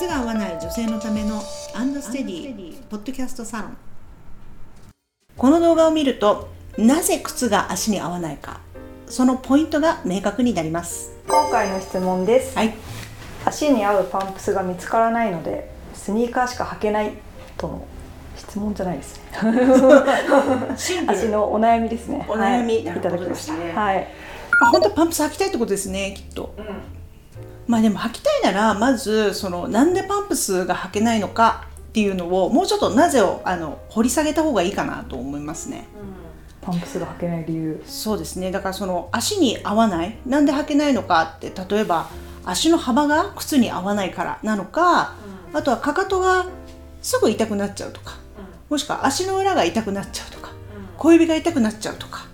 靴が合わない女性のためのアンドステディポッドキャストサロン。この動画を見るとなぜ靴が足に合わないかそのポイントが明確になります。今回の質問です、はい。足に合うパンプスが見つからないのでスニーカーしか履けないとの質問じゃないですね。足のお悩みですね。お悩み。はい、ないただきました、ねはい、あ本当はパンプス履きたいってことですねきっとまあでも履きたいならまずそのなんでパンプスが履けないのかっていうのをもうちょっとなぜをあの掘り下げた方がいいかなと思いますね。パンプスが履けない理由。そうですね。だからその足に合わない。なんで履けないのかって例えば足の幅が靴に合わないからなのか、あとはかかとがすぐ痛くなっちゃうとか、もしくは足の裏が痛くなっちゃうとか、小指が痛くなっちゃうとか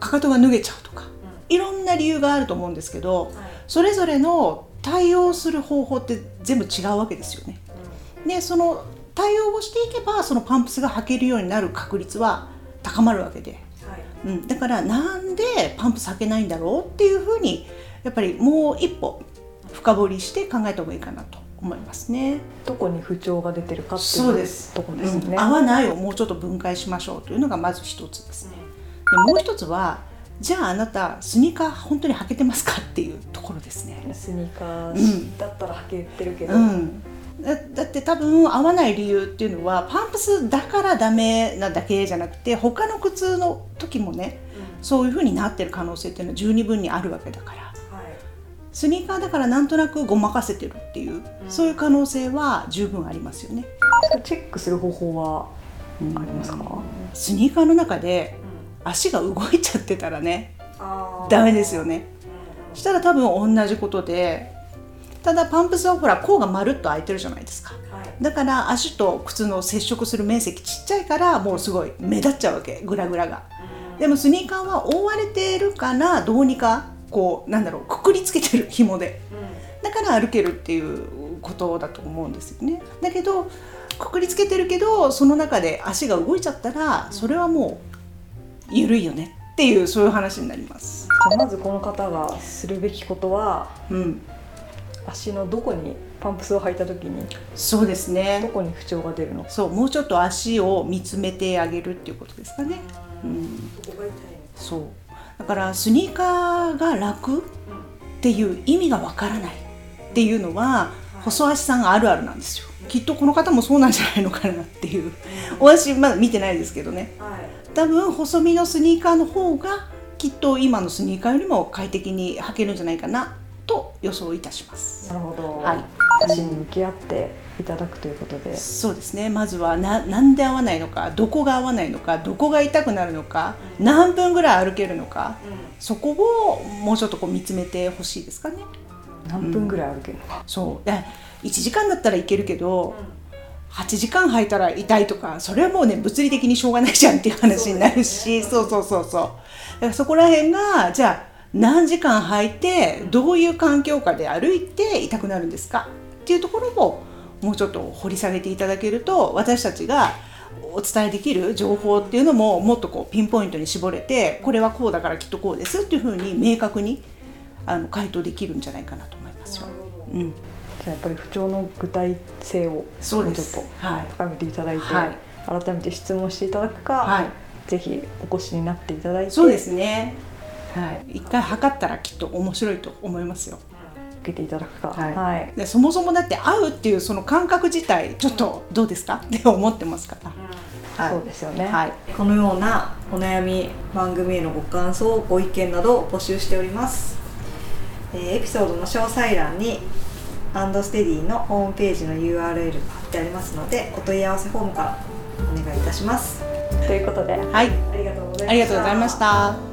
かかとが脱げちゃうとか、いろんな理由があると思うんですけど、それぞれの対応する方法って全部違うわけですよね。でその対応をしていけばそのパンプスが履けるようになる確率は高まるわけで、うん、だからなんでパンプス履けないんだろうっていうふうにやっぱりもう一歩深掘りして考えた方がいいかなと思いますね。どこに不調が出てるかっていうそうです。ところですね、うん。合わないをもうちょっと分解しましょうというのがまず一つですね。でもう一つはじゃああなたスニーカー本当に履けてますかっていうところですね。スニーカうんーだったら履けてるけど、うん、だだって多分合わない理由っていうのはパンプスだからダメなだけじゃなくて他の靴の時もねそういう風になってる可能性っていうのは十二分にあるわけだから。スニーカーだからなんとなくごまかせてるっていう、そういう可能性は十分ありますよね。チェックする方法はありますか、スニーカーの中で足が動いちゃってたらねあダメですよね。したら多分同じことでただパンプスはほら甲がまるっと開いてるじゃないですか。だから足と靴の接触する面積ちっちゃいからもうすごい目立っちゃうわけグラグラが。でもスニーカーは覆われてるからどうにかこうなんだろうくくりつけてる紐でだから歩けるっていうことだと思うんですよね。だけどくくりつけてるけどその中で足が動いちゃったらそれはもう緩いよねっていうそういう話になります。じゃあまずこの方がするべきことはうん、足のどこにパンプスを履いた時にそうですどね。こに不調が出るの？かそうもうちょっと足を見つめてあげるっていうことですかね。うん。そう。だからスニーカーが楽っていう意味がわからないっていうのは細足さんあるあるなんですよ。きっとこの方もそうなんじゃないのかなっていう。お足まだ見てないですけどね多分細身のスニーカーの方がきっと今のスニーカーよりも快適に履けるんじゃないかなと予想いたします。なるほど、はい。足に向き合っていただくということで。そうですね。まずはななんで合わないのかどこが合わないのかどこが痛くなるのか何分ぐらい歩けるのかそこをもうちょっとこう見つめてほしいですかね。何分ぐらい歩けるのか、そう。で1時間だったらいけるけど、8時間履いたら痛いとかそれはもうね物理的にしょうがないじゃんっていう話になるし。そう,、そうそうそうだからそこら辺がじゃあ何時間履いてどういう環境下で歩いて痛くなるんですか？っていうところをもうちょっと掘り下げていただけると私たちがお伝えできる情報っていうのももっとこうピンポイントに絞れてこれはこうだからきっとこうですっていうふうに明確にあの回答できるんじゃないかなと思いますよ。うん、やっぱり不調の具体性をそうでもうちょっとすはい深めていただいて、はい。改めて質問していただくか、はい。ぜひお越しになっていただいてそうですね。はい、一回測ったらきっと面白いと思いますよ。受けていただくか。はい。はい。でそもそもだって会うっていうその感覚自体ちょっとどうですか？って思ってますから。はい。そうですよね、はい。このようなお悩み番組へのご感想ご意見などを募集しております、えーエピソードの詳細欄にアンドステディのホームページの URL が貼ってありますのでお問い合わせフォームからお願いいたしますということではい。ありがとうございましたありがとうございました。